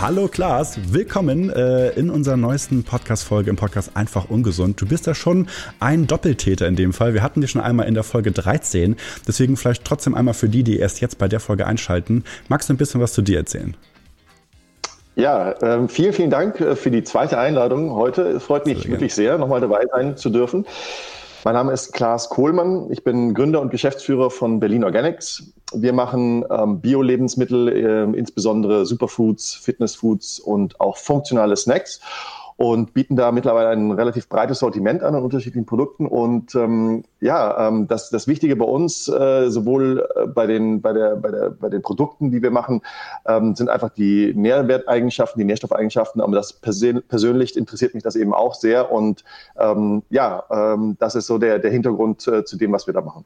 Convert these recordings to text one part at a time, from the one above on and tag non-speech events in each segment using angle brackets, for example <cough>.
Hallo Klaas, willkommen äh, in unserer neuesten Podcast-Folge im Podcast Einfach Ungesund. Du bist ja schon ein Doppeltäter in dem Fall. Wir hatten dich schon einmal in der Folge 13. Deswegen vielleicht trotzdem einmal für die, die erst jetzt bei der Folge einschalten. Magst du ein bisschen was zu dir erzählen? Ja, ähm, vielen, vielen Dank äh, für die zweite Einladung heute. Es freut mich sehr wirklich sehr, nochmal dabei sein zu dürfen. Mein Name ist Klaas Kohlmann. Ich bin Gründer und Geschäftsführer von Berlin Organics. Wir machen ähm, Bio-Lebensmittel, äh, insbesondere Superfoods, Fitnessfoods und auch funktionale Snacks und bieten da mittlerweile ein relativ breites Sortiment an an unterschiedlichen Produkten. Und ähm, ja, ähm, das, das Wichtige bei uns, äh, sowohl äh, bei den, bei, der, bei, der, bei den Produkten, die wir machen, ähm, sind einfach die Nährwerteigenschaften, die Nährstoffeigenschaften. Aber das persön persönlich interessiert mich das eben auch sehr. Und ähm, ja, ähm, das ist so der, der Hintergrund äh, zu dem, was wir da machen.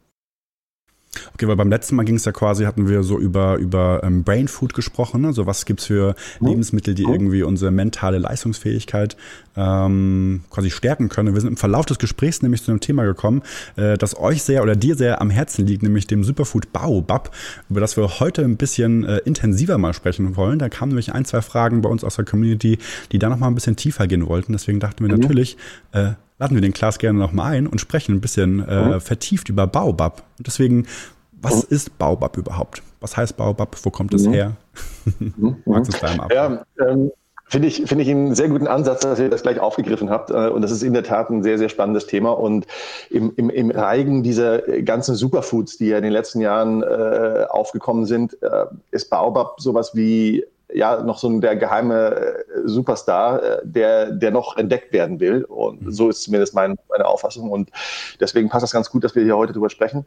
Okay, weil beim letzten Mal ging es ja quasi, hatten wir so über, über ähm, Brain Food gesprochen, ne? so was gibt's für mhm. Lebensmittel, die mhm. irgendwie unsere mentale Leistungsfähigkeit ähm, quasi stärken können. Wir sind im Verlauf des Gesprächs nämlich zu einem Thema gekommen, äh, das euch sehr oder dir sehr am Herzen liegt, nämlich dem Superfood Baobab, über das wir heute ein bisschen äh, intensiver mal sprechen wollen. Da kamen nämlich ein, zwei Fragen bei uns aus der Community, die da nochmal ein bisschen tiefer gehen wollten. Deswegen dachten wir mhm. natürlich, äh, laden wir den Klaas gerne nochmal ein und sprechen ein bisschen äh, mhm. vertieft über Baobab. Und deswegen, was ist Baobab überhaupt? Was heißt Baobab? Wo kommt es mhm. her? Mhm. <laughs> Magst du es da mal Ja, ähm, Finde ich, finde ich einen sehr guten Ansatz, dass ihr das gleich aufgegriffen habt. Äh, und das ist in der Tat ein sehr, sehr spannendes Thema. Und im, im, im Reigen dieser ganzen Superfoods, die ja in den letzten Jahren äh, aufgekommen sind, äh, ist Baobab sowas wie ja noch so der geheime äh, Superstar, äh, der, der noch entdeckt werden will. Und mhm. so ist zumindest mein, meine Auffassung. Und deswegen passt das ganz gut, dass wir hier heute drüber sprechen.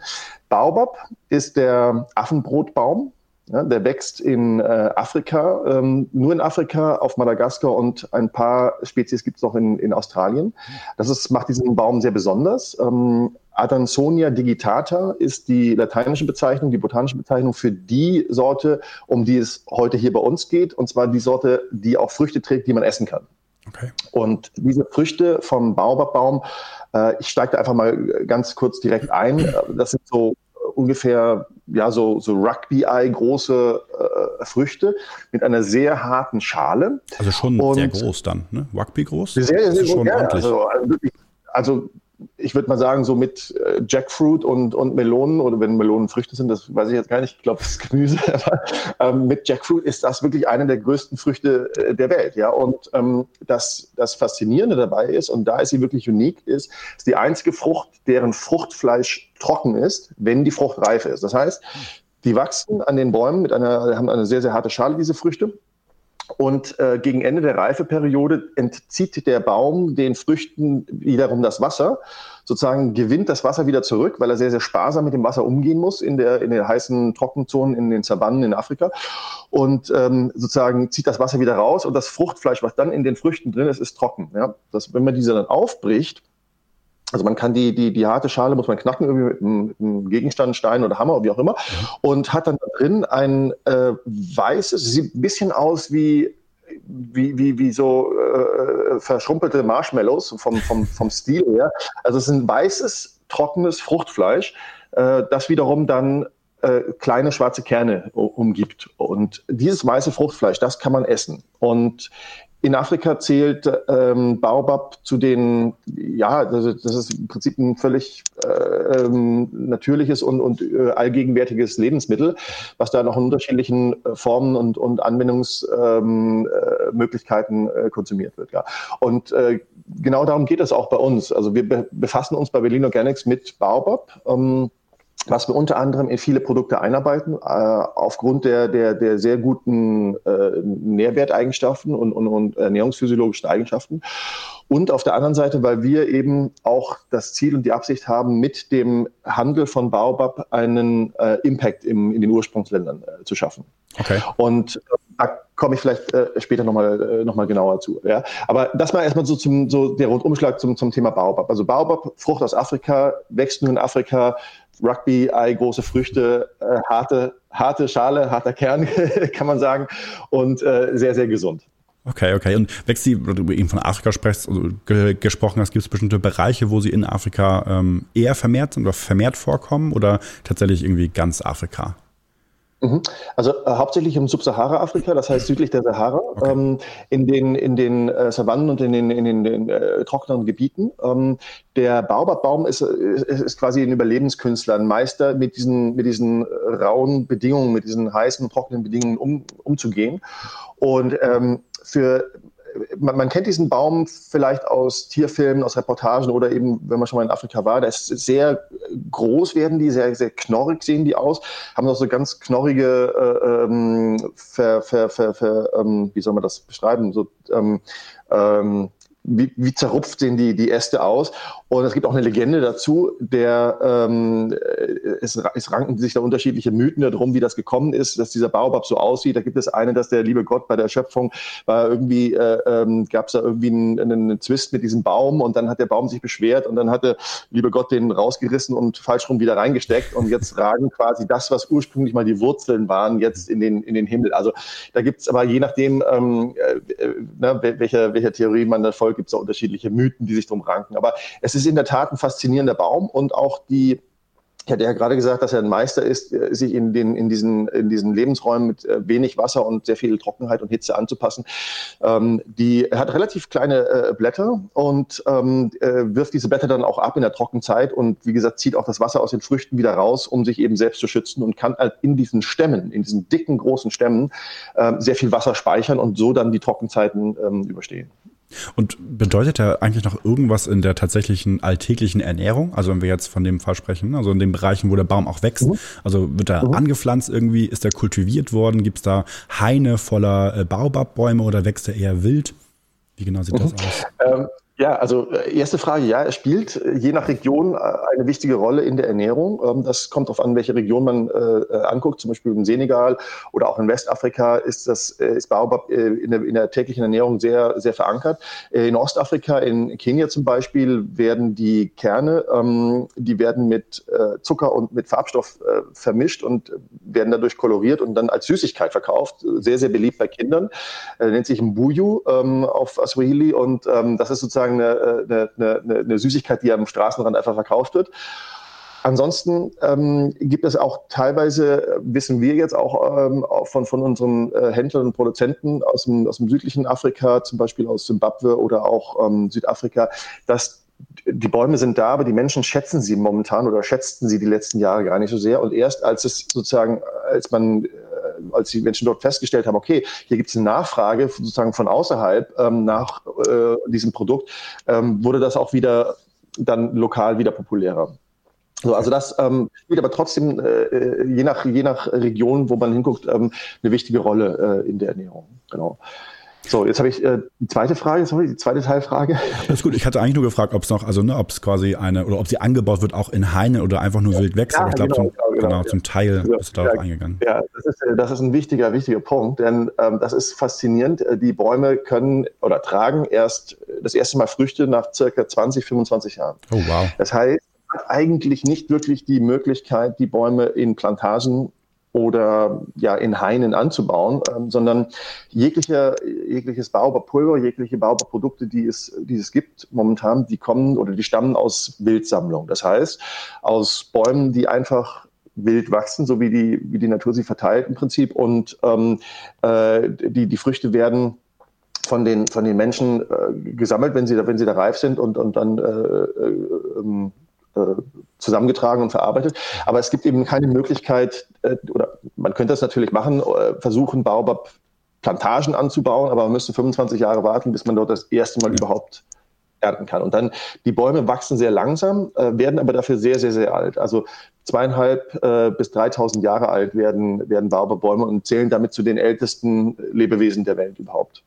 Baobab ist der Affenbrotbaum. Ja, der wächst in äh, Afrika, ähm, nur in Afrika, auf Madagaskar und ein paar Spezies gibt es noch in, in Australien. Das ist, macht diesen Baum sehr besonders. Ähm, Adansonia digitata ist die lateinische Bezeichnung, die botanische Bezeichnung für die Sorte, um die es heute hier bei uns geht, und zwar die Sorte, die auch Früchte trägt, die man essen kann. Okay. Und diese Früchte vom Baobabbaum, äh, ich steige da einfach mal ganz kurz direkt ein. Das sind so ungefähr ja so, so Rugby-Eye große äh, Früchte mit einer sehr harten Schale. Also schon und sehr groß dann, ne? Rugby groß? Sehr, sehr, sehr groß. Ja, also, also, also ich würde mal sagen, so mit äh, Jackfruit und, und Melonen oder wenn Melonen Früchte sind, das weiß ich jetzt gar nicht, ich glaube, das ist <laughs> Gemüse, aber ähm, mit Jackfruit ist das wirklich eine der größten Früchte äh, der Welt. Ja? Und ähm, das, das Faszinierende dabei ist, und da ist sie wirklich unique, ist, ist die einzige Frucht, deren Fruchtfleisch trocken ist, wenn die Frucht reif ist. Das heißt, die wachsen an den Bäumen mit einer, haben eine sehr, sehr harte Schale, diese Früchte. Und äh, gegen Ende der Reifeperiode entzieht der Baum den Früchten wiederum das Wasser. Sozusagen gewinnt das Wasser wieder zurück, weil er sehr, sehr sparsam mit dem Wasser umgehen muss in der, in den heißen Trockenzonen, in den Savannen in Afrika. Und ähm, sozusagen zieht das Wasser wieder raus und das Fruchtfleisch, was dann in den Früchten drin ist, ist trocken. Ja? Das, wenn man diese dann aufbricht, also man kann die, die, die harte Schale muss man knacken irgendwie mit einem, Gegenstand, Stein oder Hammer oder wie auch immer und hat dann drin ein äh, weißes, sieht ein bisschen aus wie wie, wie, wie so äh, verschrumpelte Marshmallows vom, vom, vom Stil her. Also es ist ein weißes, trockenes Fruchtfleisch, äh, das wiederum dann äh, kleine schwarze Kerne umgibt. Und dieses weiße Fruchtfleisch, das kann man essen. Und in Afrika zählt ähm, Baobab zu den, ja, das, das ist im Prinzip ein völlig äh, ähm, natürliches und, und äh, allgegenwärtiges Lebensmittel, was da noch in unterschiedlichen äh, Formen und, und Anwendungsmöglichkeiten ähm, äh, konsumiert wird. Ja. Und äh, genau darum geht es auch bei uns. Also wir be befassen uns bei Berlin Organics mit Baobab. Ähm, was wir unter anderem in viele Produkte einarbeiten, äh, aufgrund der, der, der sehr guten äh, Nährwerteigenschaften und, und, und ernährungsphysiologischen Eigenschaften. Und auf der anderen Seite, weil wir eben auch das Ziel und die Absicht haben, mit dem Handel von Baobab einen äh, Impact im, in den Ursprungsländern äh, zu schaffen. Okay. Und äh, da komme ich vielleicht äh, später nochmal äh, noch mal genauer zu. Ja? Aber das mal erstmal so zum so der Rundumschlag zum, zum Thema Baobab. Also Baobab, Frucht aus Afrika, wächst nur in Afrika, Rugby-Ei, große Früchte, äh, harte, harte Schale, harter Kern, <laughs> kann man sagen, und äh, sehr, sehr gesund. Okay, okay. Und weil du eben von Afrika sprichst, also ge gesprochen hast, gibt es bestimmte Bereiche, wo sie in Afrika ähm, eher vermehrt sind oder vermehrt vorkommen oder tatsächlich irgendwie ganz Afrika? Mhm. Also äh, hauptsächlich im Subsahara-Afrika, das heißt südlich der Sahara, okay. ähm, in den, in den äh, Savannen und in den, in den, in den äh, trockenen Gebieten. Ähm, der Baobabbaum ist, ist, ist, quasi ein Überlebenskünstler, ein Meister, mit diesen, mit diesen rauen Bedingungen, mit diesen heißen, trockenen Bedingungen um, umzugehen. Und ähm, für man, man, kennt diesen Baum vielleicht aus Tierfilmen, aus Reportagen oder eben, wenn man schon mal in Afrika war, da ist sehr groß werden die, sehr, sehr knorrig sehen die aus, haben auch so ganz knorrige, äh, ähm, ver, ver, ver, ähm, wie soll man das beschreiben, so ähm, ähm wie, wie zerrupft sehen die, die Äste aus. Und es gibt auch eine Legende dazu, der ähm, es, es ranken sich da unterschiedliche Mythen darum, wie das gekommen ist, dass dieser Baobab so aussieht. Da gibt es eine, dass der liebe Gott bei der Schöpfung war irgendwie, äh, ähm, gab es da irgendwie einen, einen Zwist mit diesem Baum und dann hat der Baum sich beschwert und dann hat der liebe Gott den rausgerissen und falsch rum wieder reingesteckt und jetzt ragen quasi das, was ursprünglich mal die Wurzeln waren, jetzt in den, in den Himmel. Also da gibt es aber je nachdem, ähm, äh, äh ne, welcher, welcher Theorie man da folgt, gibt es da unterschiedliche Mythen, die sich drum ranken. Aber es ist in der Tat ein faszinierender Baum und auch die ich hatte ja gerade gesagt, dass er ein Meister ist, äh, sich in, den, in, diesen, in diesen Lebensräumen mit äh, wenig Wasser und sehr viel Trockenheit und Hitze anzupassen. Ähm, die, er hat relativ kleine äh, Blätter und ähm, äh, wirft diese Blätter dann auch ab in der Trockenzeit und wie gesagt, zieht auch das Wasser aus den Früchten wieder raus, um sich eben selbst zu schützen und kann halt in diesen Stämmen, in diesen dicken, großen Stämmen äh, sehr viel Wasser speichern und so dann die Trockenzeiten ähm, überstehen. Und bedeutet er eigentlich noch irgendwas in der tatsächlichen alltäglichen Ernährung? Also wenn wir jetzt von dem Fall sprechen, also in den Bereichen, wo der Baum auch wächst. Mhm. Also wird er mhm. angepflanzt irgendwie? Ist er kultiviert worden? Gibt es da Haine voller äh, Baubabbäume oder wächst er eher wild? Wie genau sieht mhm. das aus? Ähm, ja, also äh, erste Frage, ja, er spielt äh, je nach Region äh, eine wichtige Rolle in der Ernährung. Ähm, das kommt darauf an, welche Region man äh, anguckt. Zum Beispiel im Senegal oder auch in Westafrika ist das ist Baobab in der, in der täglichen Ernährung sehr sehr verankert. In Ostafrika, in Kenia zum Beispiel, werden die Kerne, ähm, die werden mit Zucker und mit Farbstoff äh, vermischt und werden dadurch koloriert und dann als Süßigkeit verkauft. Sehr sehr beliebt bei Kindern. nennt sich Mbuyu ähm, auf Swahili und ähm, das ist sozusagen sozusagen eine, eine, eine, eine Süßigkeit, die am Straßenrand einfach verkauft wird. Ansonsten ähm, gibt es auch teilweise, wissen wir jetzt auch, ähm, auch von, von unseren äh, Händlern und Produzenten aus dem, aus dem südlichen Afrika, zum Beispiel aus Zimbabwe oder auch ähm, Südafrika, dass die Bäume sind da, aber die Menschen schätzen sie momentan oder schätzten sie die letzten Jahre gar nicht so sehr. Und erst als es sozusagen, als man als die Menschen dort festgestellt haben, okay, hier gibt es eine Nachfrage sozusagen von außerhalb ähm, nach äh, diesem Produkt, ähm, wurde das auch wieder dann lokal wieder populärer. So, also das ähm, spielt aber trotzdem äh, je, nach, je nach Region, wo man hinguckt, ähm, eine wichtige Rolle äh, in der Ernährung. Genau. So, jetzt habe ich äh, die zweite Frage, sorry, die zweite Teilfrage. Das ist gut. Ich hatte eigentlich nur gefragt, ob es noch, also ne, ob es quasi eine oder ob sie angebaut wird auch in Hainen oder einfach nur ja. wild wächst. Ja, aber ich glaube, genau, zum, genau, genau, zum Teil ja. bist du darauf eingegangen. Ja, das ist, das ist ein wichtiger, wichtiger Punkt, denn ähm, das ist faszinierend. Äh, die Bäume können oder tragen erst das erste Mal Früchte nach circa 20, 25 Jahren. Oh wow. Das heißt, eigentlich nicht wirklich die Möglichkeit, die Bäume in Plantagen oder ja in Hainen anzubauen, ähm, sondern jegliche, jegliches Baobabpulver, jegliche Baobabprodukte, die es, die es gibt momentan, die kommen oder die stammen aus Wildsammlung. Das heißt, aus Bäumen, die einfach wild wachsen, so wie die, wie die Natur sie verteilt im Prinzip. Und ähm, äh, die, die Früchte werden von den, von den Menschen äh, gesammelt, wenn sie, wenn sie da reif sind und, und dann äh, äh, ähm, äh, zusammengetragen und verarbeitet. Aber es gibt eben keine Möglichkeit, äh, oder man könnte das natürlich machen, äh, versuchen, Baobab Plantagen anzubauen, aber man müsste 25 Jahre warten, bis man dort das erste Mal überhaupt ernten kann. Und dann, die Bäume wachsen sehr langsam, werden aber dafür sehr, sehr, sehr alt. Also zweieinhalb bis 3000 Jahre alt werden, werden Baobab-Bäume und zählen damit zu den ältesten Lebewesen der Welt überhaupt.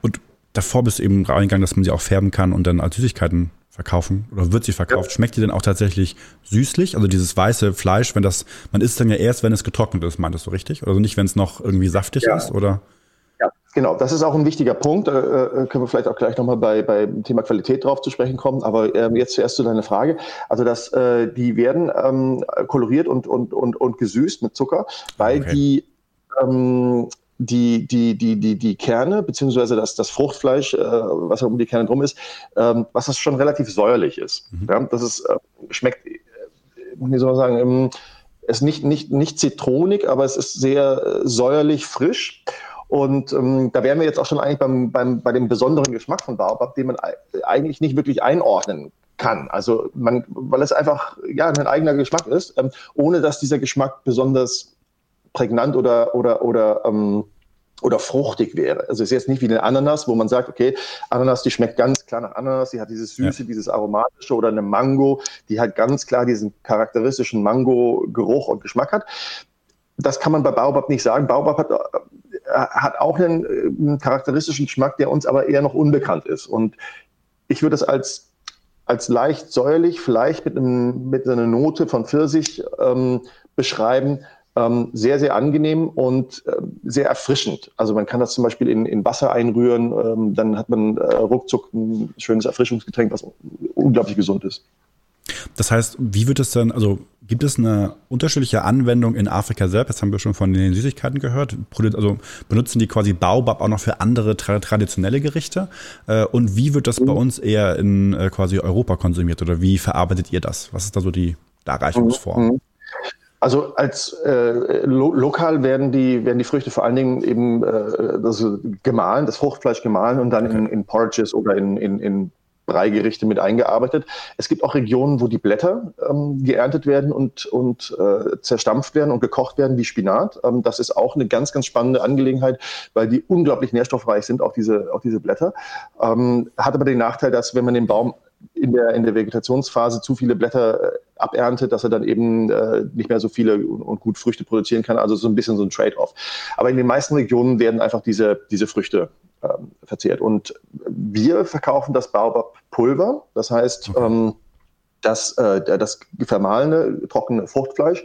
Und davor bist du eben reingegangen, dass man sie auch färben kann und dann als Süßigkeiten verkaufen oder wird sie verkauft. Ja. Schmeckt die denn auch tatsächlich süßlich? Also dieses weiße Fleisch, wenn das, man isst dann ja erst, wenn es getrocknet ist, meintest du richtig? Also nicht, wenn es noch irgendwie saftig ja. ist, oder? Ja, genau. Das ist auch ein wichtiger Punkt. Da äh, können wir vielleicht auch gleich nochmal bei, beim Thema Qualität drauf zu sprechen kommen. Aber ähm, jetzt zuerst zu deiner Frage. Also das, äh, die werden ähm, koloriert und, und, und, und gesüßt mit Zucker, weil okay. die ähm, die, die, die, die, die Kerne, beziehungsweise das, das Fruchtfleisch, äh, was um die Kerne drum ist, ähm, was das schon relativ säuerlich ist. Mhm. Ja, das ist, äh, schmeckt, wie soll man sagen, ähm, es ist nicht, nicht, nicht zitronig, aber es ist sehr äh, säuerlich frisch. Und ähm, da wären wir jetzt auch schon eigentlich beim, beim, bei dem besonderen Geschmack von Baobab, den man eigentlich nicht wirklich einordnen kann. Also man, weil es einfach ja ein eigener Geschmack ist, ähm, ohne dass dieser Geschmack besonders prägnant oder oder oder ähm, oder fruchtig wäre. Also es ist jetzt nicht wie eine Ananas, wo man sagt, okay, Ananas, die schmeckt ganz klar nach Ananas, die hat dieses Süße, ja. dieses Aromatische oder eine Mango, die halt ganz klar diesen charakteristischen Mango-Geruch und Geschmack hat. Das kann man bei Baobab nicht sagen. Baobab hat, äh, hat auch einen, äh, einen charakteristischen Geschmack, der uns aber eher noch unbekannt ist. Und ich würde es als, als leicht säuerlich, vielleicht mit, einem, mit einer Note von Pfirsich ähm, beschreiben, ähm, sehr, sehr angenehm und äh, sehr erfrischend. Also man kann das zum Beispiel in, in Wasser einrühren, ähm, dann hat man äh, ruckzuck ein schönes Erfrischungsgetränk, was unglaublich gesund ist. Das heißt, wie wird es dann, also gibt es eine unterschiedliche Anwendung in Afrika selbst? Das haben wir schon von den Süßigkeiten gehört. Also benutzen die quasi Baobab auch noch für andere tra traditionelle Gerichte? Äh, und wie wird das bei mhm. uns eher in äh, quasi Europa konsumiert oder wie verarbeitet ihr das? Was ist da so die Darreichungsform? Also als äh, lo lokal werden die, werden die Früchte vor allen Dingen eben äh, also gemahlen, das Fruchtfleisch gemahlen und dann okay. in, in Porridges oder in, in, in Breigerichte mit eingearbeitet. Es gibt auch Regionen, wo die Blätter ähm, geerntet werden und, und äh, zerstampft werden und gekocht werden wie Spinat. Ähm, das ist auch eine ganz, ganz spannende Angelegenheit, weil die unglaublich nährstoffreich sind, auch diese, auch diese Blätter. Ähm, hat aber den Nachteil, dass wenn man den Baum in der, in der Vegetationsphase zu viele Blätter äh, aberntet, dass er dann eben äh, nicht mehr so viele und, und, gut Früchte produzieren kann. Also so ein bisschen so ein Trade-off. Aber in den meisten Regionen werden einfach diese, diese Früchte ähm, verzehrt. Und wir verkaufen das Baobab-Pulver. Das heißt, okay. ähm, das, äh, das vermahlene, trockene Fruchtfleisch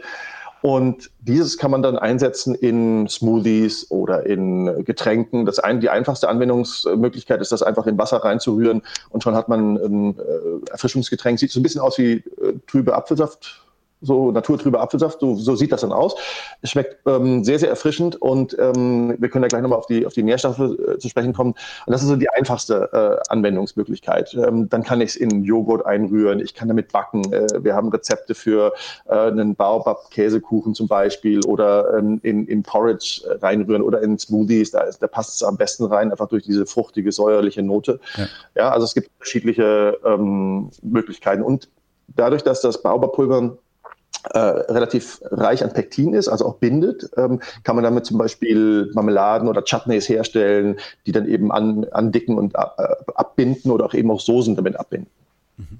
und dieses kann man dann einsetzen in Smoothies oder in Getränken. Das ein, die einfachste Anwendungsmöglichkeit ist, das einfach in Wasser reinzurühren und schon hat man ein äh, Erfrischungsgetränk. Sieht so ein bisschen aus wie äh, trübe Apfelsaft so naturtrüber Apfelsaft, so, so sieht das dann aus. Es schmeckt ähm, sehr, sehr erfrischend und ähm, wir können da gleich nochmal auf die, auf die Nährstoffe äh, zu sprechen kommen. Und das ist so die einfachste äh, Anwendungsmöglichkeit. Ähm, dann kann ich es in Joghurt einrühren, ich kann damit backen. Äh, wir haben Rezepte für äh, einen Baobab-Käsekuchen zum Beispiel oder ähm, in, in Porridge äh, reinrühren oder in Smoothies. Da, ist, da passt es am besten rein, einfach durch diese fruchtige, säuerliche Note. Ja, ja also es gibt unterschiedliche ähm, Möglichkeiten. Und dadurch, dass das Baobab-Pulver äh, relativ reich an Pektin ist, also auch bindet, ähm, kann man damit zum Beispiel Marmeladen oder Chutneys herstellen, die dann eben an, andicken und äh, abbinden oder auch eben auch Soßen damit abbinden. Mhm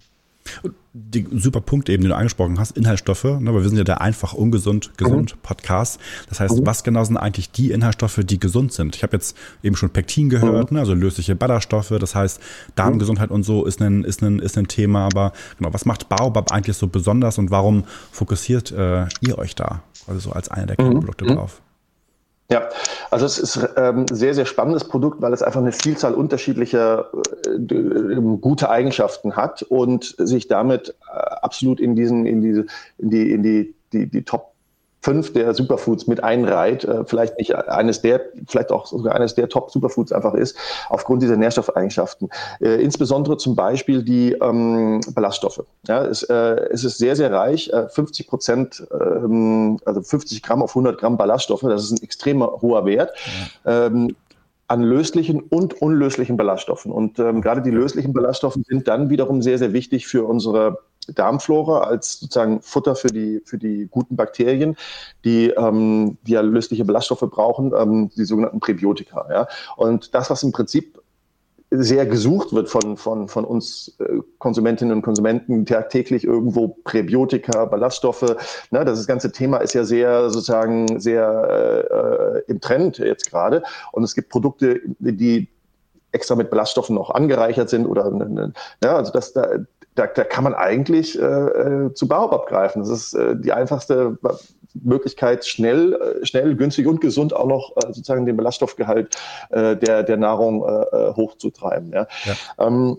die super Punkt eben, den du angesprochen hast, Inhaltsstoffe, ne, weil wir sind ja der einfach ungesund gesund mhm. Podcast. Das heißt, mhm. was genau sind eigentlich die Inhaltsstoffe, die gesund sind? Ich habe jetzt eben schon Pektin gehört, mhm. ne, also lösliche Ballaststoffe. Das heißt, Darmgesundheit und so ist ein ist ein ist ein Thema. Aber genau, was macht Baobab eigentlich so besonders und warum fokussiert äh, ihr euch da also so als einer der mhm. Kernprodukte mhm. drauf? Ja, also es ist ähm, sehr, sehr spannendes Produkt, weil es einfach eine Vielzahl unterschiedlicher äh, gute Eigenschaften hat und sich damit äh, absolut in diesen, in diese, in die, in die, die, die Top fünf der Superfoods mit einreiht, äh, vielleicht nicht eines der, vielleicht auch sogar eines der Top-Superfoods einfach ist, aufgrund dieser Nährstoffeigenschaften. Äh, insbesondere zum Beispiel die ähm, Ballaststoffe. Ja, es, äh, es ist sehr, sehr reich, äh, 50 Prozent, ähm, also 50 Gramm auf 100 Gramm Ballaststoffe, das ist ein extrem hoher Wert. Ja. Ähm, an löslichen und unlöslichen Ballaststoffen. Und ähm, gerade die löslichen Ballaststoffe sind dann wiederum sehr, sehr wichtig für unsere Darmflora als sozusagen Futter für die, für die guten Bakterien, die, ähm, die ja lösliche Ballaststoffe brauchen, ähm, die sogenannten Präbiotika. Ja? Und das, was im Prinzip sehr gesucht wird von, von, von uns äh, Konsumentinnen und Konsumenten tagtäglich irgendwo Präbiotika, Ballaststoffe. Ne, das ganze Thema ist ja sehr sozusagen sehr äh, im Trend jetzt gerade. Und es gibt Produkte, die extra mit Ballaststoffen noch angereichert sind oder ne, ne ja, also das, da, da, kann man eigentlich äh, äh, zu Baobab greifen. Das ist äh, die einfachste Möglichkeit, schnell, äh, schnell, günstig und gesund auch noch äh, sozusagen den Ballaststoffgehalt äh, der, der Nahrung äh, äh hochzutreiben. Ja. ja. Ähm,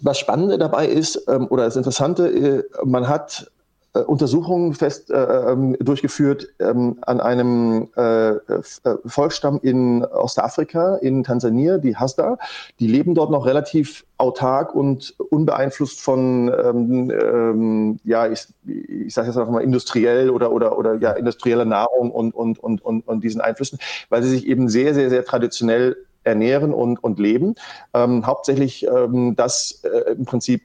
was Spannende dabei ist, ähm, oder das Interessante, man hat äh, Untersuchungen fest äh, ähm, durchgeführt ähm, an einem äh, äh, Volksstamm in Ostafrika, in Tansania, die Hasda. Die leben dort noch relativ autark und unbeeinflusst von, ähm, ähm, ja, ich, ich sage jetzt einfach mal industriell oder oder oder ja industrieller Nahrung und und und und und diesen Einflüssen, weil sie sich eben sehr sehr sehr traditionell ernähren und, und leben. Ähm, hauptsächlich ähm, das äh, im Prinzip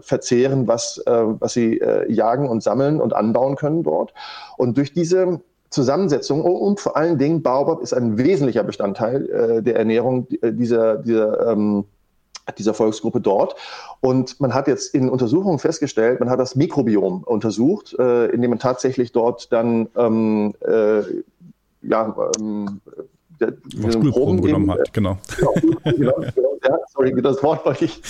verzehren, was, äh, was sie äh, jagen und sammeln und anbauen können dort. Und durch diese Zusammensetzung und vor allen Dingen Baobab ist ein wesentlicher Bestandteil äh, der Ernährung äh, dieser, dieser ähm, dieser Volksgruppe dort. Und man hat jetzt in Untersuchungen festgestellt, man hat das Mikrobiom untersucht, äh, indem man tatsächlich dort dann ähm, äh, ja, ähm, der, Proben genommen hat, genau. <laughs> genau, genau ja, sorry, das Wort wollte ich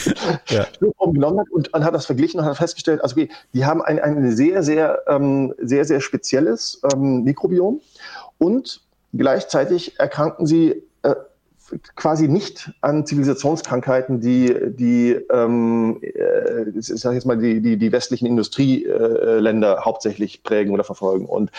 ja. genommen hat und, und hat das verglichen und hat festgestellt, also okay, die haben ein, ein sehr, sehr, ähm, sehr, sehr spezielles ähm, Mikrobiom und gleichzeitig erkranken sie quasi nicht an Zivilisationskrankheiten, die die ähm, äh, ich sage jetzt mal die die, die westlichen Industrieländer hauptsächlich prägen oder verfolgen. Und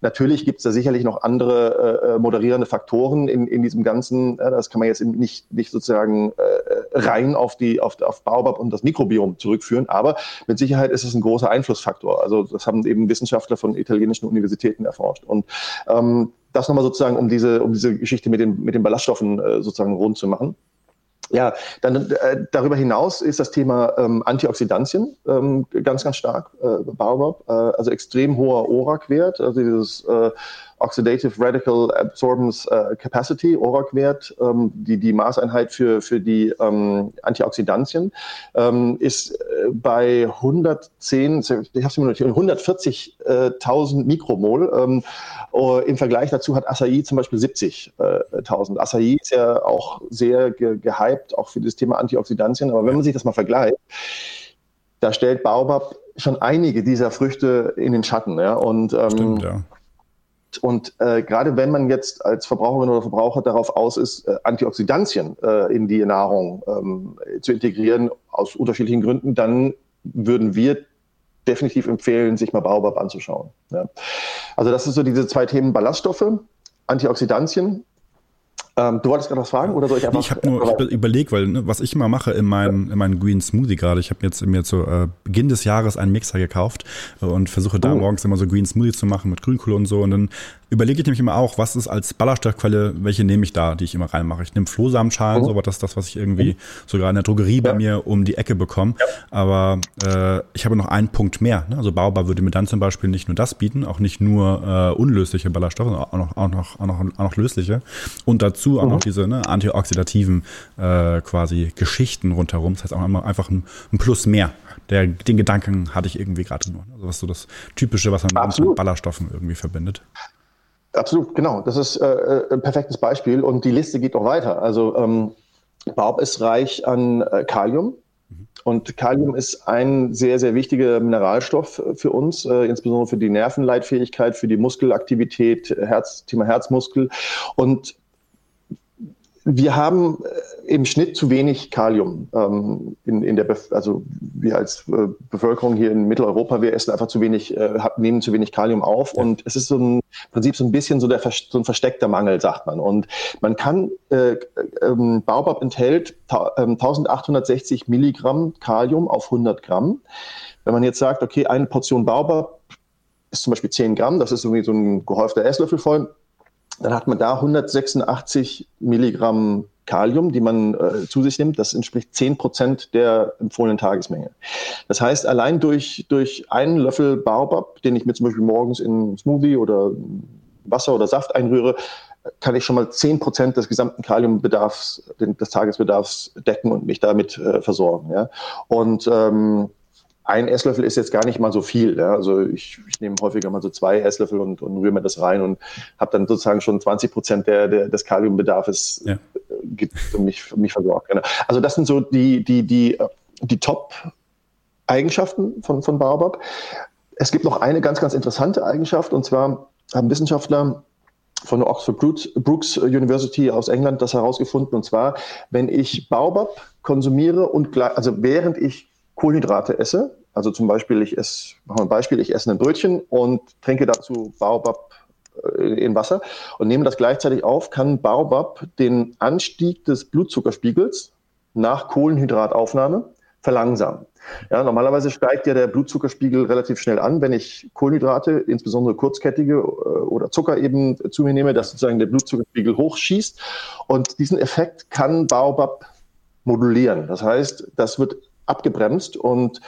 natürlich gibt es da sicherlich noch andere äh, moderierende Faktoren in, in diesem ganzen. Äh, das kann man jetzt nicht nicht sozusagen äh, rein auf die auf, auf Baobab und das Mikrobiom zurückführen, aber mit Sicherheit ist es ein großer Einflussfaktor. Also das haben eben Wissenschaftler von italienischen Universitäten erforscht. Und ähm, das nochmal sozusagen, um diese, um diese Geschichte mit den, mit den Ballaststoffen äh, sozusagen rund zu machen. Ja, dann äh, darüber hinaus ist das Thema ähm, Antioxidantien ähm, ganz, ganz stark äh, Baobab, äh, also extrem hoher ORAC-Wert, also dieses äh, Oxidative Radical Absorbance äh, Capacity, ORAC-Wert, ähm, die, die Maßeinheit für, für die ähm, Antioxidantien, ähm, ist äh, bei 110, ich habe es 140.000 Mikromol. Ähm, oh, Im Vergleich dazu hat Acai zum Beispiel 70.000. Acai ist ja auch sehr ge gehypt, auch für das Thema Antioxidantien. Aber wenn man sich das mal vergleicht, da stellt Baobab schon einige dieser Früchte in den Schatten. Ja? Und ähm, Stimmt, ja. Und äh, gerade wenn man jetzt als Verbraucherin oder Verbraucher darauf aus ist, äh, Antioxidantien äh, in die Nahrung ähm, zu integrieren, aus unterschiedlichen Gründen, dann würden wir definitiv empfehlen, sich mal Baobab anzuschauen. Ja. Also das sind so diese zwei Themen Ballaststoffe, Antioxidantien ähm, du wolltest gerade was fragen oder soll ich einfach? Ich habe nur ich überlegt, weil ne, was ich immer mache in meinem, in meinem Green Smoothie gerade, ich habe jetzt mir zu äh, Beginn des Jahres einen Mixer gekauft äh, und versuche da oh. morgens immer so Green Smoothie zu machen mit Grünkohle und so und dann überlege ich nämlich immer auch, was ist als Ballaststoffquelle, welche nehme ich da, die ich immer reinmache. Ich nehme Flohsamenschalen, oh. so, aber das ist das, was ich irgendwie oh. sogar in der Drogerie bei mir um die Ecke bekomme. Ja. Aber äh, ich habe noch einen Punkt mehr. Ne? Also Baobab würde mir dann zum Beispiel nicht nur das bieten, auch nicht nur äh, unlösliche Ballaststoffe, sondern auch noch, auch noch, auch noch, auch noch lösliche. Und dazu auch mhm. noch diese ne, antioxidativen äh, quasi Geschichten rundherum. Das heißt auch immer einfach ein, ein Plus mehr. Der, den Gedanken hatte ich irgendwie gerade nur. Also was so das Typische, was man mit Ballaststoffen irgendwie verbindet. Absolut, genau. Das ist äh, äh, ein perfektes Beispiel und die Liste geht noch weiter. Also ähm, Baub ist reich an äh, Kalium. Mhm. Und Kalium ist ein sehr, sehr wichtiger Mineralstoff für uns, äh, insbesondere für die Nervenleitfähigkeit, für die Muskelaktivität, Herz, Thema Herzmuskel. Und wir haben äh, im Schnitt zu wenig Kalium ähm, in, in der, Bef also wir als äh, Bevölkerung hier in Mitteleuropa, wir essen einfach zu wenig, äh, nehmen zu wenig Kalium auf ja. und es ist so ein Prinzip so ein bisschen so, der, so ein versteckter Mangel, sagt man. Und man kann, äh, ähm, Baobab enthält 1860 ähm, Milligramm Kalium auf 100 Gramm. Wenn man jetzt sagt, okay, eine Portion Baobab ist zum Beispiel 10 Gramm, das ist irgendwie so ein gehäufter Esslöffel voll, dann hat man da 186 Milligramm Kalium, die man äh, zu sich nimmt. Das entspricht 10 Prozent der empfohlenen Tagesmenge. Das heißt, allein durch, durch einen Löffel Baobab, den ich mir zum Beispiel morgens in Smoothie oder Wasser oder Saft einrühre, kann ich schon mal 10 Prozent des gesamten Kaliumbedarfs, des Tagesbedarfs decken und mich damit äh, versorgen. Ja? Und ähm, ein Esslöffel ist jetzt gar nicht mal so viel. Ja? Also ich, ich nehme häufiger mal so zwei Esslöffel und, und rühre mir das rein und habe dann sozusagen schon 20 Prozent der, der, des Kaliumbedarfs ja. Äh, für mich, für mich versorgt. Genau. Also das sind so die, die, die, die Top-Eigenschaften von, von Baobab. Es gibt noch eine ganz, ganz interessante Eigenschaft und zwar haben Wissenschaftler von der Oxford Brooks University aus England das herausgefunden. Und zwar, wenn ich Baobab konsumiere und also während ich Kohlenhydrate esse, Also zum Beispiel, ich esse, ein Beispiel, ich esse ein Brötchen und trinke dazu Baobab äh, in Wasser und nehme das gleichzeitig auf, kann Baobab den Anstieg des Blutzuckerspiegels nach Kohlenhydrataufnahme verlangsamen. Ja, normalerweise steigt ja der Blutzuckerspiegel relativ schnell an, wenn ich Kohlenhydrate, insbesondere kurzkettige äh, oder Zucker eben zu mir nehme, dass sozusagen der Blutzuckerspiegel hochschießt. Und diesen Effekt kann Baobab modulieren. Das heißt, das wird abgebremst und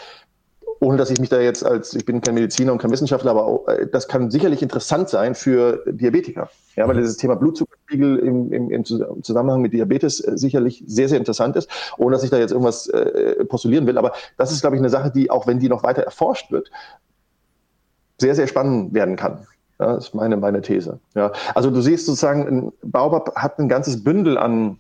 ohne dass ich mich da jetzt als, ich bin kein Mediziner und kein Wissenschaftler, aber auch, äh, das kann sicherlich interessant sein für Diabetiker. Ja, weil dieses Thema Blutzuckerspiegel im, im, im Zusammenhang mit Diabetes äh, sicherlich sehr, sehr interessant ist, ohne dass ich da jetzt irgendwas äh, postulieren will. Aber das ist, glaube ich, eine Sache, die, auch wenn die noch weiter erforscht wird, sehr, sehr spannend werden kann. Ja, das ist meine, meine These. Ja, also du siehst sozusagen, Baobab hat ein ganzes Bündel an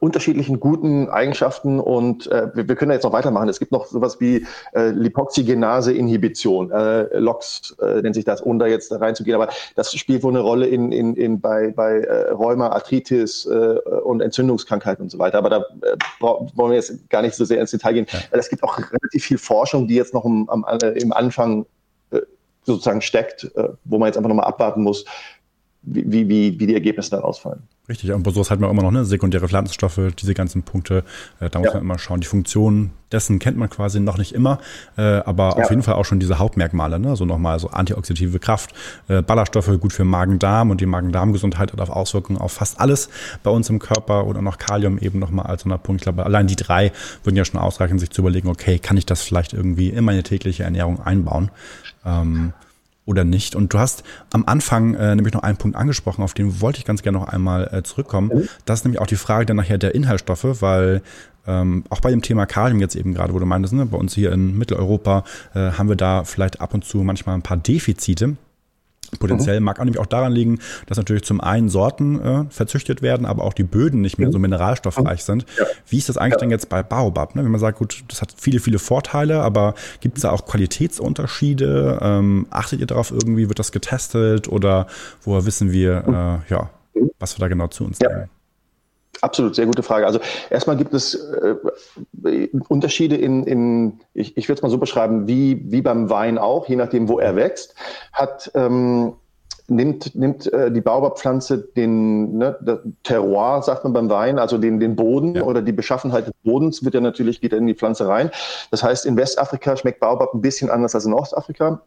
unterschiedlichen guten Eigenschaften und äh, wir, wir, können da jetzt noch weitermachen. Es gibt noch sowas wie äh, Lipoxygenase-Inhibition, äh, LOX äh, nennt sich das, ohne da jetzt reinzugehen, aber das spielt wohl eine Rolle in, in, in bei, bei äh, Rheuma, Arthritis äh, und Entzündungskrankheiten und so weiter. Aber da äh, wollen wir jetzt gar nicht so sehr ins Detail gehen. Ja. Es gibt auch relativ viel Forschung, die jetzt noch im, am, äh, im Anfang äh, sozusagen steckt, äh, wo man jetzt einfach nochmal abwarten muss, wie, wie, wie die Ergebnisse dann ausfallen. Richtig, und bei sowas hat man immer noch ne, sekundäre Pflanzenstoffe, diese ganzen Punkte. Äh, da muss ja. man immer schauen. Die Funktion dessen kennt man quasi noch nicht immer, äh, aber ja. auf jeden Fall auch schon diese Hauptmerkmale. Ne? So nochmal so antioxidative Kraft, äh, Ballaststoffe gut für Magen-Darm und die Magen-Darm-Gesundheit hat auch Auswirkungen auf fast alles bei uns im Körper oder noch Kalium eben nochmal als so ein Punkt. Ich glaube, allein die drei würden ja schon ausreichen, sich zu überlegen, okay, kann ich das vielleicht irgendwie in meine tägliche Ernährung einbauen? Ähm, oder nicht. Und du hast am Anfang äh, nämlich noch einen Punkt angesprochen, auf den wollte ich ganz gerne noch einmal äh, zurückkommen. Mhm. Das ist nämlich auch die Frage dann nachher der Inhaltsstoffe, weil ähm, auch bei dem Thema Kalium jetzt eben gerade, wo du meintest, ne, bei uns hier in Mitteleuropa äh, haben wir da vielleicht ab und zu manchmal ein paar Defizite. Potenziell mhm. mag auch nämlich auch daran liegen, dass natürlich zum einen Sorten äh, verzüchtet werden, aber auch die Böden nicht mehr mhm. so mineralstoffreich sind. Ja. Wie ist das eigentlich ja. denn jetzt bei Baobab? Ne? Wenn man sagt, gut, das hat viele, viele Vorteile, aber gibt es da auch Qualitätsunterschiede? Ähm, achtet ihr darauf irgendwie, wird das getestet oder woher wissen wir, mhm. äh, ja, was wir da genau zu uns ja. nehmen? Absolut, sehr gute Frage. Also erstmal gibt es äh, Unterschiede in, in ich, ich würde es mal so beschreiben, wie, wie beim Wein auch, je nachdem, wo er wächst, hat ähm, nimmt, nimmt äh, die Baobabpflanze den ne, Terroir, sagt man beim Wein, also den, den Boden ja. oder die Beschaffenheit des Bodens wird ja natürlich, geht in die Pflanze rein. Das heißt, in Westafrika schmeckt Baobab ein bisschen anders als in Ostafrika.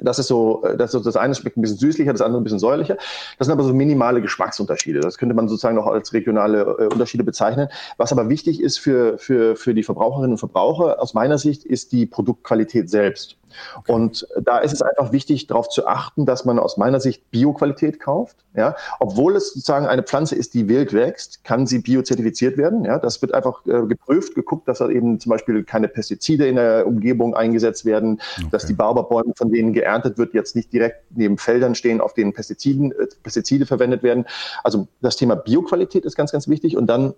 Das ist so, äh, das, ist das eine schmeckt ein bisschen süßlicher, das andere ein bisschen säuerlicher. Das sind aber so minimale Geschmacksunterschiede. Das könnte man sozusagen noch als regionale äh, Unterschiede bezeichnen. Was aber wichtig ist für, für, für die Verbraucherinnen und Verbraucher aus meiner Sicht, ist die Produktqualität selbst. Und da ist es einfach wichtig, darauf zu achten, dass man aus meiner Sicht Bioqualität kauft. Ja, obwohl es sozusagen eine Pflanze ist, die wild wächst, kann sie biozertifiziert werden. Ja, das wird einfach äh, geprüft, geguckt, dass da eben zum Beispiel keine Pestizide in der Umgebung eingesetzt werden, okay. dass die Baobabäume, von denen geerntet wird, jetzt nicht direkt neben Feldern stehen, auf denen Pestiziden, äh, Pestizide verwendet werden. Also das Thema Bioqualität ist ganz, ganz wichtig. Und dann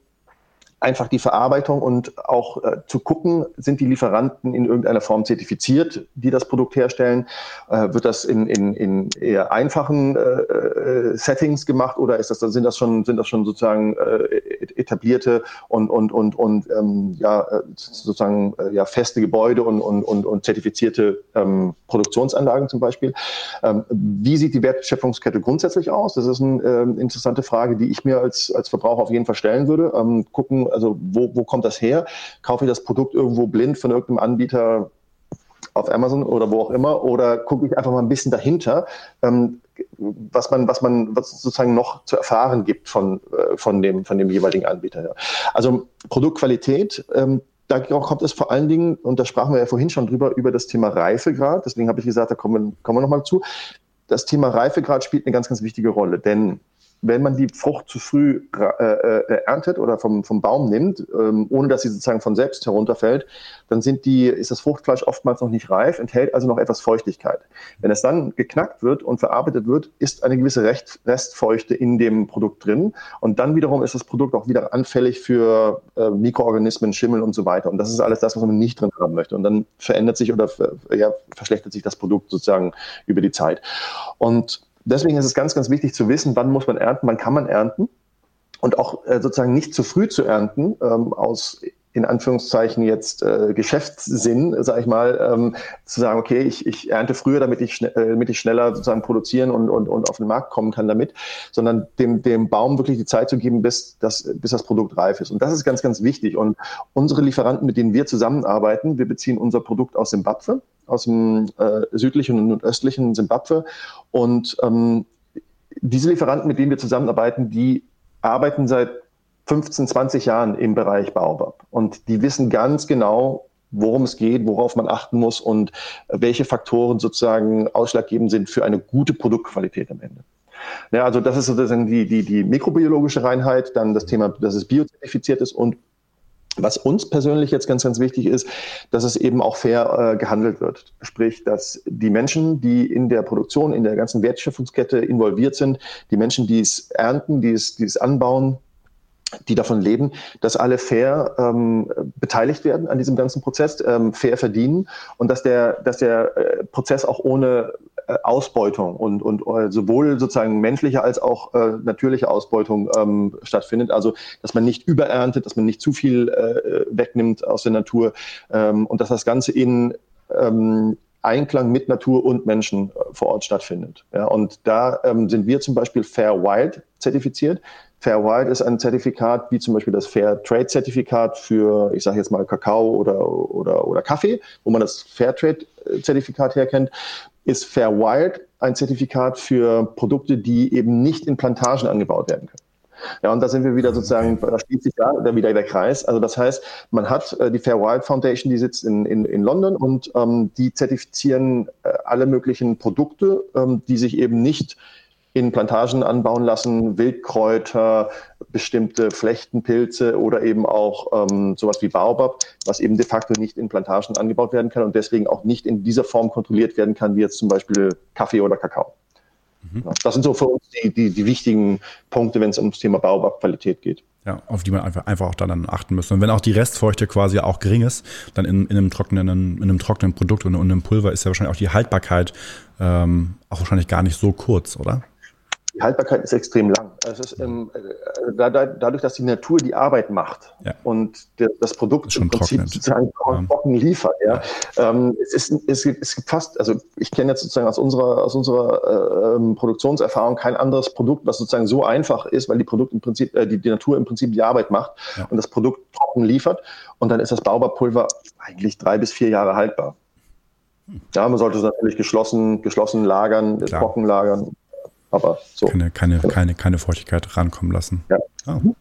einfach die Verarbeitung und auch äh, zu gucken, sind die Lieferanten in irgendeiner Form zertifiziert, die das Produkt herstellen? Äh, wird das in, in, in eher einfachen äh, äh Settings gemacht oder ist das, sind das schon, sind das schon sozusagen äh, etablierte und, und, und, und ähm, ja, äh, sozusagen ja, feste Gebäude und, und, und, und zertifizierte ähm, Produktionsanlagen zum Beispiel? Ähm, wie sieht die Wertschöpfungskette grundsätzlich aus? Das ist eine ähm, interessante Frage, die ich mir als, als Verbraucher auf jeden Fall stellen würde. Ähm, gucken, also wo, wo kommt das her? Kaufe ich das Produkt irgendwo blind von irgendeinem Anbieter auf Amazon oder wo auch immer oder gucke ich einfach mal ein bisschen dahinter, ähm, was man, was man, was sozusagen noch zu erfahren gibt von, äh, von, dem, von dem jeweiligen Anbieter. Ja. Also Produktqualität, ähm, da kommt es vor allen Dingen, und da sprachen wir ja vorhin schon drüber, über das Thema Reifegrad. Deswegen habe ich gesagt, da kommen wir, kommen wir nochmal zu. Das Thema Reifegrad spielt eine ganz, ganz wichtige Rolle, denn wenn man die Frucht zu früh äh, äh, erntet oder vom, vom Baum nimmt, ähm, ohne dass sie sozusagen von selbst herunterfällt, dann sind die, ist das Fruchtfleisch oftmals noch nicht reif, enthält also noch etwas Feuchtigkeit. Wenn es dann geknackt wird und verarbeitet wird, ist eine gewisse Recht, Restfeuchte in dem Produkt drin. Und dann wiederum ist das Produkt auch wieder anfällig für äh, Mikroorganismen, Schimmel und so weiter. Und das ist alles das, was man nicht drin haben möchte. Und dann verändert sich oder ja, verschlechtert sich das Produkt sozusagen über die Zeit. Und Deswegen ist es ganz, ganz wichtig zu wissen, wann muss man ernten, wann kann man ernten und auch äh, sozusagen nicht zu früh zu ernten, ähm, aus in Anführungszeichen jetzt äh, Geschäftssinn, sage ich mal, ähm, zu sagen, okay, ich, ich ernte früher, damit ich, äh, damit ich schneller sozusagen produzieren und, und, und auf den Markt kommen kann damit, sondern dem, dem Baum wirklich die Zeit zu geben, bis das, bis das Produkt reif ist. Und das ist ganz, ganz wichtig. Und unsere Lieferanten, mit denen wir zusammenarbeiten, wir beziehen unser Produkt aus Simbabwe, aus dem äh, südlichen und östlichen Simbabwe. Und ähm, diese Lieferanten, mit denen wir zusammenarbeiten, die arbeiten seit 15, 20 Jahren im Bereich Baobab. Und die wissen ganz genau, worum es geht, worauf man achten muss und welche Faktoren sozusagen ausschlaggebend sind für eine gute Produktqualität am Ende. Ja, also das ist sozusagen die, die, die mikrobiologische Reinheit, dann das Thema, dass es biozertifiziert ist und was uns persönlich jetzt ganz, ganz wichtig ist, dass es eben auch fair äh, gehandelt wird. Sprich, dass die Menschen, die in der Produktion, in der ganzen Wertschöpfungskette involviert sind, die Menschen, die es ernten, die es, die es anbauen, die davon leben, dass alle fair ähm, beteiligt werden an diesem ganzen Prozess, ähm, fair verdienen und dass der, dass der äh, Prozess auch ohne äh, Ausbeutung und, und äh, sowohl sozusagen menschliche als auch äh, natürliche Ausbeutung ähm, stattfindet. Also dass man nicht übererntet, dass man nicht zu viel äh, wegnimmt aus der Natur ähm, und dass das Ganze in ähm, Einklang mit Natur und Menschen äh, vor Ort stattfindet. Ja, und da ähm, sind wir zum Beispiel Fair Wild zertifiziert. Fair Wild ist ein Zertifikat, wie zum Beispiel das Fair Trade Zertifikat für, ich sage jetzt mal Kakao oder, oder, oder Kaffee, wo man das Fair Trade Zertifikat herkennt, ist Fair Wild ein Zertifikat für Produkte, die eben nicht in Plantagen angebaut werden können. Ja, und da sind wir wieder sozusagen, da schließt sich da wieder der Kreis. Also das heißt, man hat äh, die Fair Wild Foundation, die sitzt in, in, in London und ähm, die zertifizieren äh, alle möglichen Produkte, ähm, die sich eben nicht in Plantagen anbauen lassen, Wildkräuter, bestimmte Flechtenpilze oder eben auch ähm, sowas wie Baobab, was eben de facto nicht in Plantagen angebaut werden kann und deswegen auch nicht in dieser Form kontrolliert werden kann, wie jetzt zum Beispiel Kaffee oder Kakao. Mhm. Das sind so für uns die, die, die wichtigen Punkte, wenn es ums Thema Baobab-Qualität geht. Ja, auf die man einfach, einfach auch dann achten muss. Und wenn auch die Restfeuchte quasi auch gering ist, dann in, in, einem, trockenen, in einem trockenen Produkt und in einem Pulver ist ja wahrscheinlich auch die Haltbarkeit ähm, auch wahrscheinlich gar nicht so kurz, oder? Die Haltbarkeit ist extrem lang. Es ist, ähm, äh, da, da, dadurch, dass die Natur die Arbeit macht ja. und der, das Produkt Schon im Prinzip trocknet. sozusagen trocken liefert. Ja. ja. Ähm, es, ist, es, gibt, es gibt fast, also ich kenne jetzt sozusagen aus unserer, aus unserer äh, ähm, Produktionserfahrung kein anderes Produkt, was sozusagen so einfach ist, weil die Produkt im Prinzip, äh, die, die Natur im Prinzip die Arbeit macht ja. und das Produkt trocken liefert. Und dann ist das Baubapulver eigentlich drei bis vier Jahre haltbar. Hm. Ja, man sollte es natürlich geschlossen, geschlossen lagern, Klar. trocken lagern. Aber so. Keine, keine, genau. keine, keine Feuchtigkeit rankommen lassen. Ja. Oh.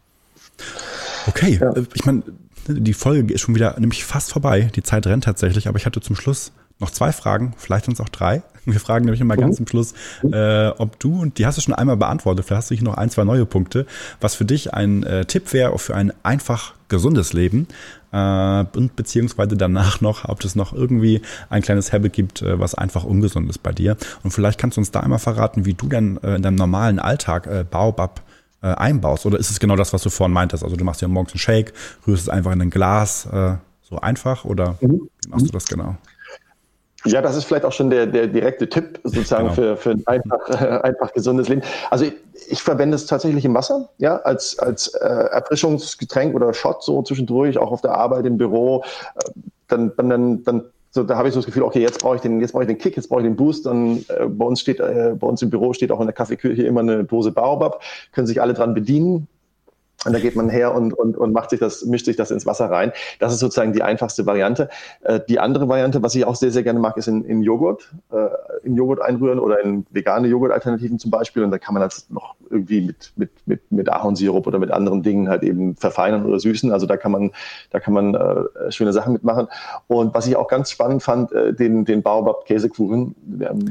Okay, ja. Ich meine, die Folge ist schon wieder nämlich fast vorbei. Die Zeit rennt tatsächlich, aber ich hatte zum Schluss noch zwei Fragen, vielleicht uns auch drei. <laughs> Wir fragen nämlich immer mhm. ganz zum Schluss, äh, ob du, und die hast du schon einmal beantwortet, vielleicht hast du hier noch ein, zwei neue Punkte, was für dich ein äh, Tipp wäre für ein einfach gesundes Leben äh, und beziehungsweise danach noch, ob es noch irgendwie ein kleines Habit gibt, äh, was einfach ungesund ist bei dir. Und vielleicht kannst du uns da einmal verraten, wie du dann äh, in deinem normalen Alltag äh, Baobab äh, einbaust. Oder ist es genau das, was du vorhin meintest? Also du machst dir morgens einen Shake, rührst es einfach in ein Glas, äh, so einfach oder mhm. wie machst du das genau? Ja, das ist vielleicht auch schon der, der direkte Tipp sozusagen genau. für, für ein einfach, äh, einfach gesundes Leben. Also ich, ich verwende es tatsächlich im Wasser, ja, als, als äh, Erfrischungsgetränk oder Shot so zwischendurch, auch auf der Arbeit im Büro. Äh, dann, dann, dann, dann so, da habe ich so das Gefühl, okay, jetzt brauche ich den, jetzt brauche ich den Kick, jetzt brauche ich den Boost. Und äh, bei uns steht, äh, bei uns im Büro steht auch in der Kaffeeküche immer eine Dose Baobab, können sich alle dran bedienen. Und da geht man her und, und, und macht sich das, mischt sich das ins Wasser rein. Das ist sozusagen die einfachste Variante. Äh, die andere Variante, was ich auch sehr, sehr gerne mag, ist in, in Joghurt, äh, in Joghurt einrühren oder in vegane Joghurt-Alternativen zum Beispiel. Und da kann man das noch irgendwie mit, mit, mit, mit Ahornsirup oder mit anderen Dingen halt eben verfeinern oder süßen. Also da kann man, da kann man äh, schöne Sachen mitmachen. Und was ich auch ganz spannend fand, äh, den, den Baobab-Käsekuchen,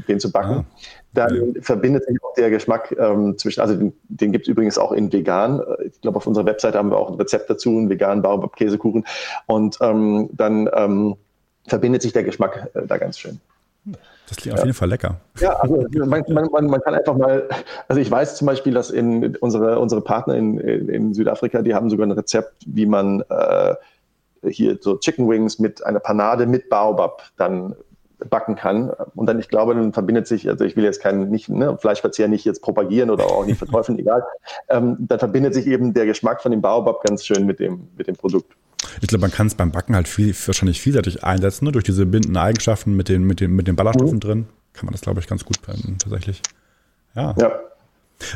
den zu backen. Ja dann ja. verbindet sich auch der Geschmack ähm, zwischen, also den, den gibt es übrigens auch in vegan. Ich glaube, auf unserer Webseite haben wir auch ein Rezept dazu, einen veganen Baobab-Käsekuchen. Und ähm, dann ähm, verbindet sich der Geschmack äh, da ganz schön. Das klingt ja. auf jeden Fall lecker. Ja, also man, man, man, man, kann einfach mal, also ich weiß zum Beispiel, dass in unsere, unsere Partner in, in Südafrika, die haben sogar ein Rezept, wie man äh, hier so Chicken Wings mit einer Panade mit Baobab dann backen kann. Und dann, ich glaube, dann verbindet sich, also ich will jetzt keinen nicht, ne, Fleischverzehr nicht jetzt propagieren oder auch nicht verteufeln, <laughs> egal. Ähm, dann verbindet sich eben der Geschmack von dem Baobab ganz schön mit dem, mit dem Produkt. Ich glaube, man kann es beim Backen halt viel, wahrscheinlich vielseitig einsetzen, ne? durch diese bindenden Eigenschaften mit den, mit den, mit den Ballaststoffen mhm. drin. Kann man das, glaube ich, ganz gut blenden, tatsächlich. Ja. ja.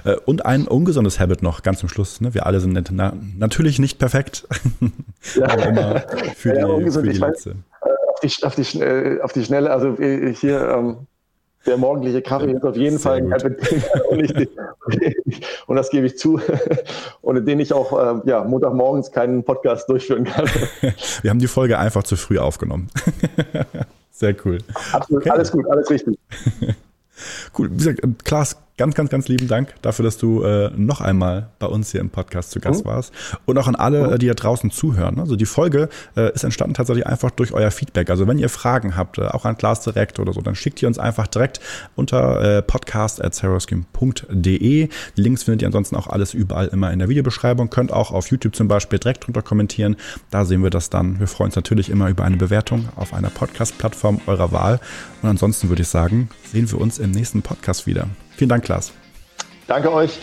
Äh, und ein ungesundes Habit noch, ganz zum Schluss. Ne? Wir alle sind na, natürlich nicht perfekt, <laughs> ja. aber immer für ja, die, für die letzte. Äh, auf die, auf, die, auf die Schnelle, also äh, hier ähm, der morgendliche Kaffee ist auf jeden Fall ein und, ich, und, das gebe ich zu, <laughs> ohne den ich auch äh, ja, Montagmorgens keinen Podcast durchführen kann. <laughs> Wir haben die Folge einfach zu früh aufgenommen. <laughs> Sehr cool. Absolut, okay. alles gut, alles richtig. Cool. Wie gesagt, Klaas, ganz, ganz, ganz lieben Dank dafür, dass du äh, noch einmal bei uns hier im Podcast zu Gast mhm. warst. Und auch an alle, mhm. die da draußen zuhören. Also die Folge äh, ist entstanden tatsächlich einfach durch euer Feedback. Also wenn ihr Fragen habt, äh, auch an Klaas direkt oder so, dann schickt ihr uns einfach direkt unter äh, podcast.seroskim.de. Die Links findet ihr ansonsten auch alles überall immer in der Videobeschreibung. Könnt auch auf YouTube zum Beispiel direkt drunter kommentieren. Da sehen wir das dann. Wir freuen uns natürlich immer über eine Bewertung auf einer Podcast-Plattform eurer Wahl. Und ansonsten würde ich sagen, sehen wir uns im nächsten Podcast wieder. Vielen Dank, Klaas. Danke euch.